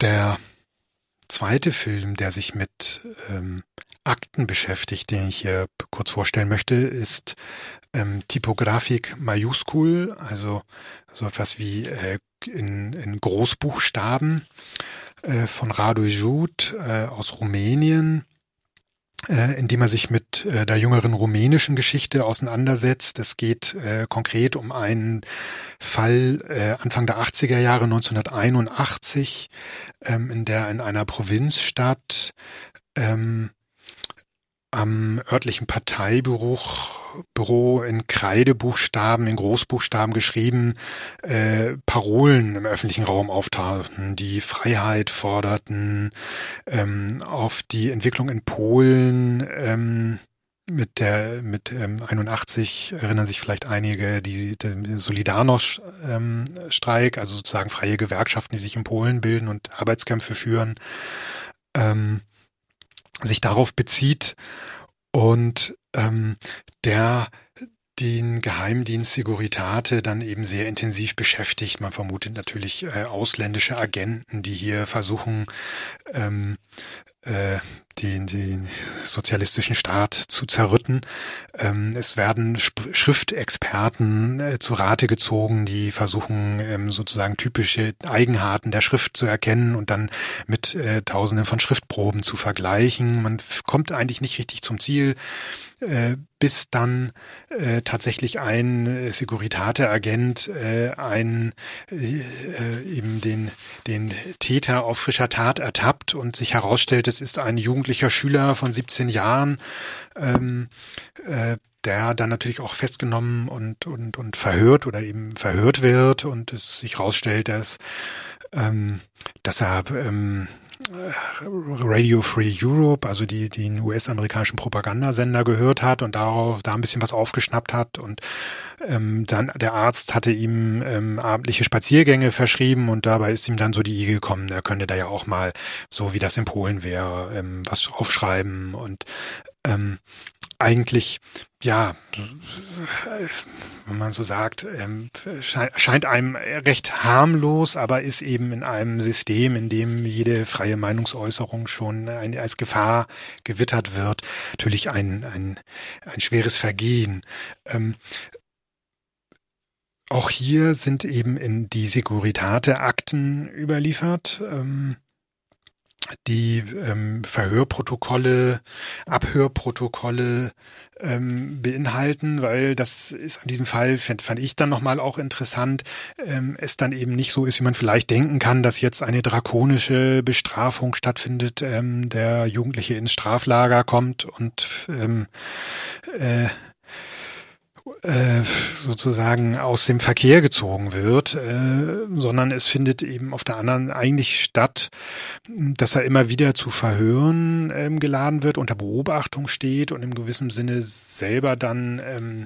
Der zweite Film, der sich mit ähm, Akten beschäftigt, den ich hier kurz vorstellen möchte, ist ähm, Typografik Majuskul, also so etwas wie äh, in, in Großbuchstaben äh, von Radu Jud äh, aus Rumänien äh, indem er sich mit äh, der jüngeren rumänischen Geschichte auseinandersetzt. Es geht äh, konkret um einen Fall äh, Anfang der 80er Jahre 1981, ähm, in der in einer Provinzstadt ähm, am örtlichen Parteibüro Büro in Kreidebuchstaben, in Großbuchstaben geschrieben, äh, Parolen im öffentlichen Raum auftauchten, die Freiheit forderten, ähm, auf die Entwicklung in Polen, ähm, mit der mit ähm, 81 erinnern sich vielleicht einige die, der Solidarność-Streik, ähm, also sozusagen freie Gewerkschaften, die sich in Polen bilden und Arbeitskämpfe führen. Ähm, sich darauf bezieht und ähm, der den Geheimdienst Seguritate dann eben sehr intensiv beschäftigt. Man vermutet natürlich äh, ausländische Agenten, die hier versuchen, ähm, äh, den, den sozialistischen Staat zu zerrütten. Ähm, es werden Schriftexperten äh, zu Rate gezogen, die versuchen ähm, sozusagen typische Eigenarten der Schrift zu erkennen und dann mit äh, Tausenden von Schriftproben zu vergleichen. Man kommt eigentlich nicht richtig zum Ziel äh, bis dann äh, tatsächlich ein äh, Securitate-Agent äh, ein, äh, eben den, den Täter auf frischer Tat ertappt und sich herausstellt, es ist ein jugendlicher Schüler von 17 Jahren, ähm, äh, der dann natürlich auch festgenommen und, und, und verhört oder eben verhört wird und es sich herausstellt, dass, ähm, dass er ähm, Radio Free Europe, also die den US-amerikanischen Propagandasender gehört hat und darauf da ein bisschen was aufgeschnappt hat. Und ähm, dann der Arzt hatte ihm ähm, abendliche Spaziergänge verschrieben und dabei ist ihm dann so die Idee gekommen, er könnte da ja auch mal so wie das in Polen wäre ähm, was aufschreiben. Und ähm, eigentlich, ja, wenn man so sagt, ähm, scheint einem recht harmlos, aber ist eben in einem System, in dem jede freie Meinungsäußerung schon als Gefahr gewittert wird, natürlich ein, ein, ein schweres Vergehen. Ähm, auch hier sind eben in die Securitate-Akten überliefert. Ähm, die ähm, Verhörprotokolle, Abhörprotokolle ähm, beinhalten, weil das ist an diesem Fall, fand, fand ich dann nochmal auch interessant, ähm, es dann eben nicht so ist, wie man vielleicht denken kann, dass jetzt eine drakonische Bestrafung stattfindet, ähm, der Jugendliche ins Straflager kommt und ähm, äh, äh, sozusagen aus dem Verkehr gezogen wird, äh, sondern es findet eben auf der anderen eigentlich statt, dass er immer wieder zu Verhören ähm, geladen wird, unter Beobachtung steht und im gewissen Sinne selber dann ähm,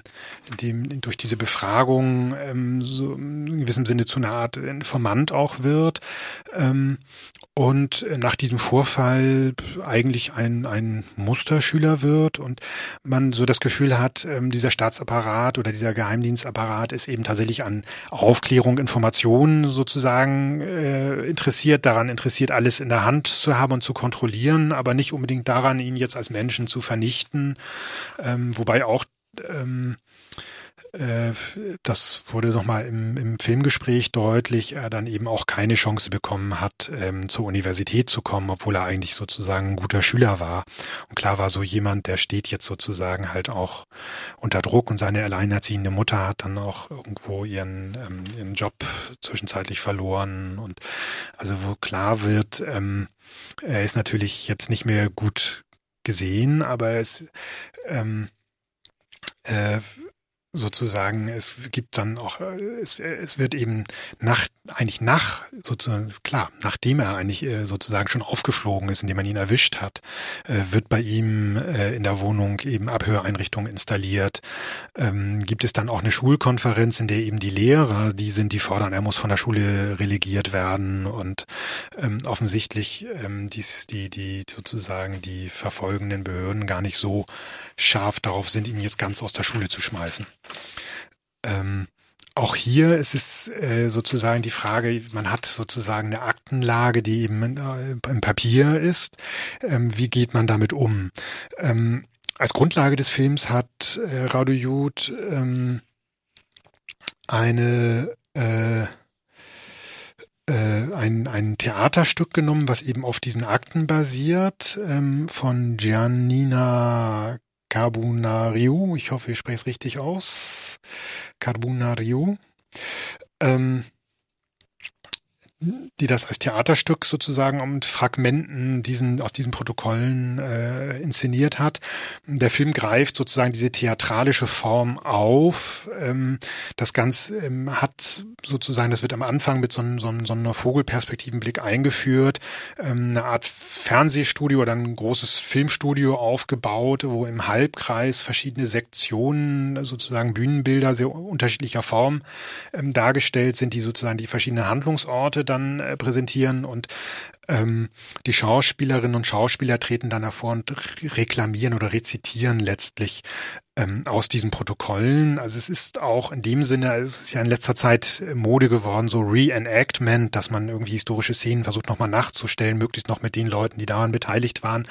dem, durch diese Befragung ähm, so in gewissem Sinne zu einer Art Informant auch wird. Ähm, und nach diesem Vorfall eigentlich ein, ein Musterschüler wird und man so das Gefühl hat, ähm, dieser Staatsapparat oder dieser Geheimdienstapparat ist eben tatsächlich an Aufklärung, Informationen sozusagen äh, interessiert, daran interessiert, alles in der Hand zu haben und zu kontrollieren, aber nicht unbedingt daran, ihn jetzt als Menschen zu vernichten, ähm, wobei auch ähm, äh, das wurde nochmal im, im Filmgespräch deutlich, er dann eben auch keine Chance bekommen hat, ähm, zur Universität zu kommen, obwohl er eigentlich sozusagen ein guter Schüler war. Und klar war so jemand, der steht jetzt sozusagen halt auch unter Druck und seine alleinerziehende Mutter hat dann auch irgendwo ihren, ähm, ihren Job zwischenzeitlich verloren und also wo klar wird, ähm, er ist natürlich jetzt nicht mehr gut gesehen, aber es ähm, äh, sozusagen, es gibt dann auch, es, es wird eben nach, eigentlich nach, sozusagen, klar, nachdem er eigentlich äh, sozusagen schon aufgeflogen ist, indem man ihn erwischt hat, äh, wird bei ihm äh, in der Wohnung eben Abhöreinrichtungen installiert. Ähm, gibt es dann auch eine Schulkonferenz, in der eben die Lehrer, die sind, die fordern, er muss von der Schule relegiert werden und ähm, offensichtlich ähm, dies, die, die sozusagen die verfolgenden Behörden gar nicht so scharf darauf sind, ihn jetzt ganz aus der Schule zu schmeißen. Ähm, auch hier ist es äh, sozusagen die Frage, man hat sozusagen eine Aktenlage, die eben äh, im Papier ist. Ähm, wie geht man damit um? Ähm, als Grundlage des Films hat äh, Radu Jud ähm, eine äh, äh, ein, ein Theaterstück genommen, was eben auf diesen Akten basiert, ähm, von Giannina Carbonariu. Ich hoffe, ich spreche es richtig aus. Carbonariu. Ähm, die das als Theaterstück sozusagen und Fragmenten diesen, aus diesen Protokollen äh, inszeniert hat. Der Film greift sozusagen diese theatralische Form auf. Ähm, das Ganze ähm, hat sozusagen, das wird am Anfang mit so, so, so einer Vogelperspektivenblick eingeführt, ähm, eine Art Fernsehstudio oder ein großes Filmstudio aufgebaut, wo im Halbkreis verschiedene Sektionen, sozusagen Bühnenbilder sehr unterschiedlicher Form ähm, dargestellt sind, die sozusagen die verschiedenen Handlungsorte dann äh, präsentieren und ähm, die Schauspielerinnen und Schauspieler treten dann hervor und reklamieren oder rezitieren letztlich ähm, aus diesen Protokollen. Also es ist auch in dem Sinne, es ist ja in letzter Zeit Mode geworden, so Reenactment, dass man irgendwie historische Szenen versucht nochmal nachzustellen, möglichst noch mit den Leuten, die daran beteiligt waren.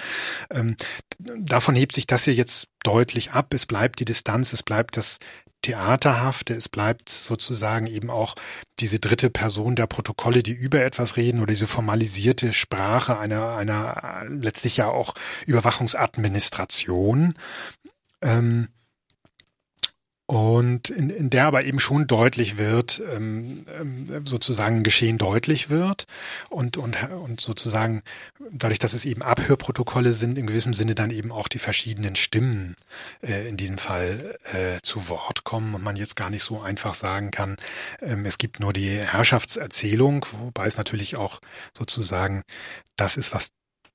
Ähm, davon hebt sich das hier jetzt deutlich ab. Es bleibt die Distanz, es bleibt das Theaterhafte, es bleibt sozusagen eben auch diese dritte Person der Protokolle, die über etwas reden oder diese formalisierte Sprache einer, einer letztlich ja auch Überwachungsadministration. Ähm, und in, in der aber eben schon deutlich wird, ähm, ähm, sozusagen Geschehen deutlich wird und, und, und sozusagen dadurch, dass es eben Abhörprotokolle sind, in gewissem Sinne dann eben auch die verschiedenen Stimmen äh, in diesem Fall äh, zu Wort kommen und man jetzt gar nicht so einfach sagen kann, ähm, es gibt nur die Herrschaftserzählung, wobei es natürlich auch sozusagen das ist, was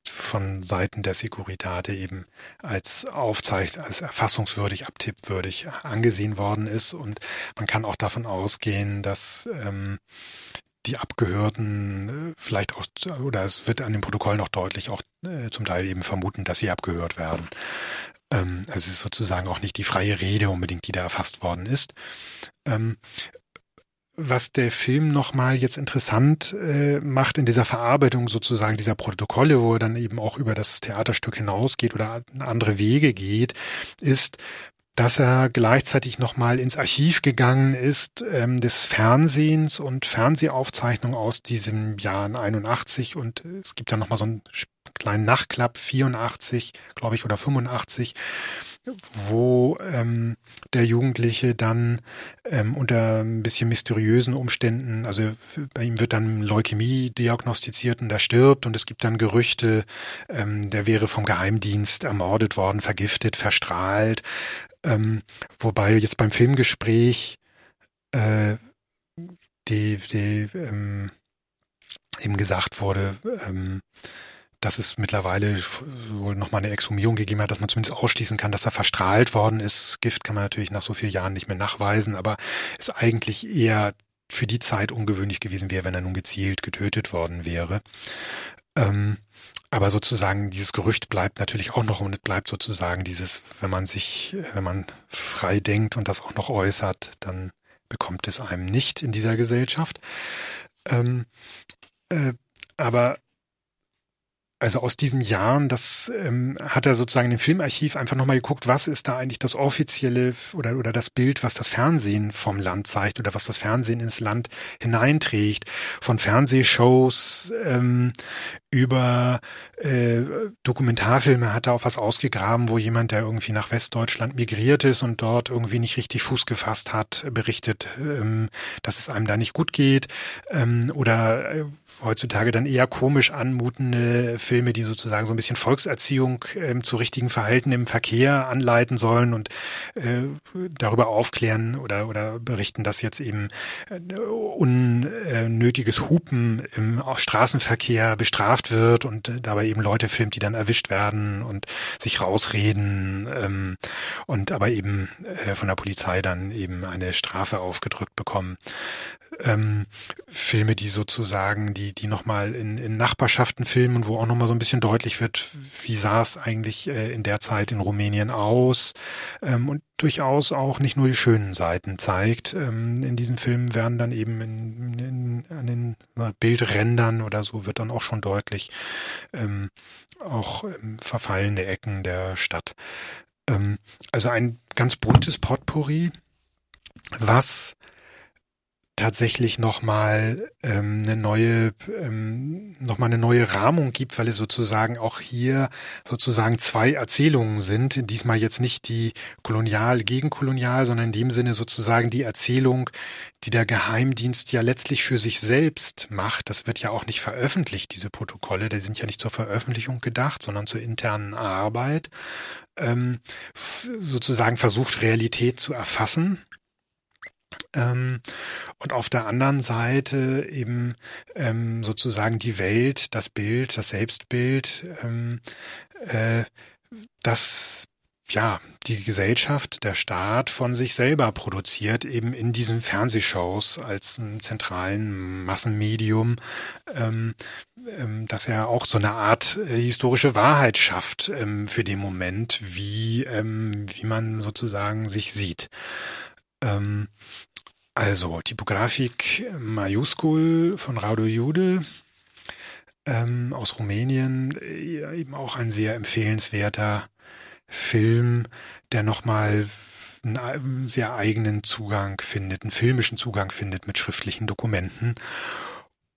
von Seiten der Securitate eben als Aufzeichen, als erfassungswürdig, abtippwürdig angesehen worden ist. Und man kann auch davon ausgehen, dass ähm, die Abgehörten äh, vielleicht auch, oder es wird an dem Protokoll noch deutlich auch äh, zum Teil eben vermuten, dass sie abgehört werden. Ähm, es ist sozusagen auch nicht die freie Rede unbedingt, die da erfasst worden ist. Ähm, was der Film nochmal jetzt interessant äh, macht in dieser Verarbeitung sozusagen dieser Protokolle, wo er dann eben auch über das Theaterstück hinausgeht oder andere Wege geht, ist, dass er gleichzeitig nochmal ins Archiv gegangen ist ähm, des Fernsehens und Fernsehaufzeichnungen aus diesem Jahr 81 und es gibt dann nochmal so einen kleinen Nachklapp 84, glaube ich, oder 85, wo ähm, der Jugendliche dann ähm, unter ein bisschen mysteriösen Umständen, also bei ihm wird dann Leukämie diagnostiziert und er stirbt und es gibt dann Gerüchte, ähm, der wäre vom Geheimdienst ermordet worden, vergiftet, verstrahlt. Ähm, wobei jetzt beim Filmgespräch äh, die, die ähm, eben gesagt wurde, ähm, dass es mittlerweile wohl nochmal eine Exhumierung gegeben hat, dass man zumindest ausschließen kann, dass er verstrahlt worden ist. Gift kann man natürlich nach so vielen Jahren nicht mehr nachweisen, aber ist eigentlich eher für die Zeit ungewöhnlich gewesen wäre, wenn er nun gezielt getötet worden wäre. Ähm, aber sozusagen dieses Gerücht bleibt natürlich auch noch und es bleibt sozusagen dieses, wenn man sich, wenn man frei denkt und das auch noch äußert, dann bekommt es einem nicht in dieser Gesellschaft. Ähm, äh, aber also aus diesen Jahren, das ähm, hat er sozusagen im Filmarchiv einfach nochmal geguckt, was ist da eigentlich das offizielle oder, oder das Bild, was das Fernsehen vom Land zeigt oder was das Fernsehen ins Land hineinträgt. Von Fernsehshows ähm, über äh, Dokumentarfilme hat er auch was ausgegraben, wo jemand, der irgendwie nach Westdeutschland migriert ist und dort irgendwie nicht richtig Fuß gefasst hat, berichtet, ähm, dass es einem da nicht gut geht. Ähm, oder äh, heutzutage dann eher komisch anmutende Filme, die sozusagen so ein bisschen Volkserziehung ähm, zu richtigen Verhalten im Verkehr anleiten sollen und äh, darüber aufklären oder, oder berichten, dass jetzt eben äh, unnötiges Hupen im Straßenverkehr bestraft wird und äh, dabei eben Leute filmt, die dann erwischt werden und sich rausreden ähm, und aber eben äh, von der Polizei dann eben eine Strafe aufgedrückt bekommen. Ähm, Filme, die sozusagen, die, die nochmal in, in Nachbarschaften filmen, wo auch nochmal so ein bisschen deutlich wird, wie sah es eigentlich äh, in der Zeit in Rumänien aus ähm, und durchaus auch nicht nur die schönen Seiten zeigt. Ähm, in diesem Film werden dann eben in, in, an den Bildrändern oder so wird dann auch schon deutlich ähm, auch ähm, verfallene Ecken der Stadt. Ähm, also ein ganz buntes Potpourri, was tatsächlich nochmal ähm, eine neue, ähm, noch mal eine neue Rahmung gibt, weil es sozusagen auch hier sozusagen zwei Erzählungen sind. Diesmal jetzt nicht die kolonial gegen kolonial, sondern in dem Sinne sozusagen die Erzählung, die der Geheimdienst ja letztlich für sich selbst macht. Das wird ja auch nicht veröffentlicht, diese Protokolle. Die sind ja nicht zur Veröffentlichung gedacht, sondern zur internen Arbeit. Ähm, sozusagen versucht, Realität zu erfassen ähm, und auf der anderen Seite eben ähm, sozusagen die Welt, das Bild, das Selbstbild, ähm, äh, das ja, die Gesellschaft, der Staat von sich selber produziert, eben in diesen Fernsehshows als einem zentralen Massenmedium, ähm, ähm, dass er auch so eine Art äh, historische Wahrheit schafft ähm, für den Moment, wie, ähm, wie man sozusagen sich sieht. Ähm, also, Typografik Majuskul von Raudo Jude ähm, aus Rumänien, äh, eben auch ein sehr empfehlenswerter Film, der nochmal einen sehr eigenen Zugang findet, einen filmischen Zugang findet, mit schriftlichen Dokumenten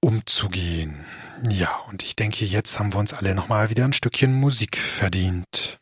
umzugehen. Ja, und ich denke, jetzt haben wir uns alle nochmal wieder ein Stückchen Musik verdient.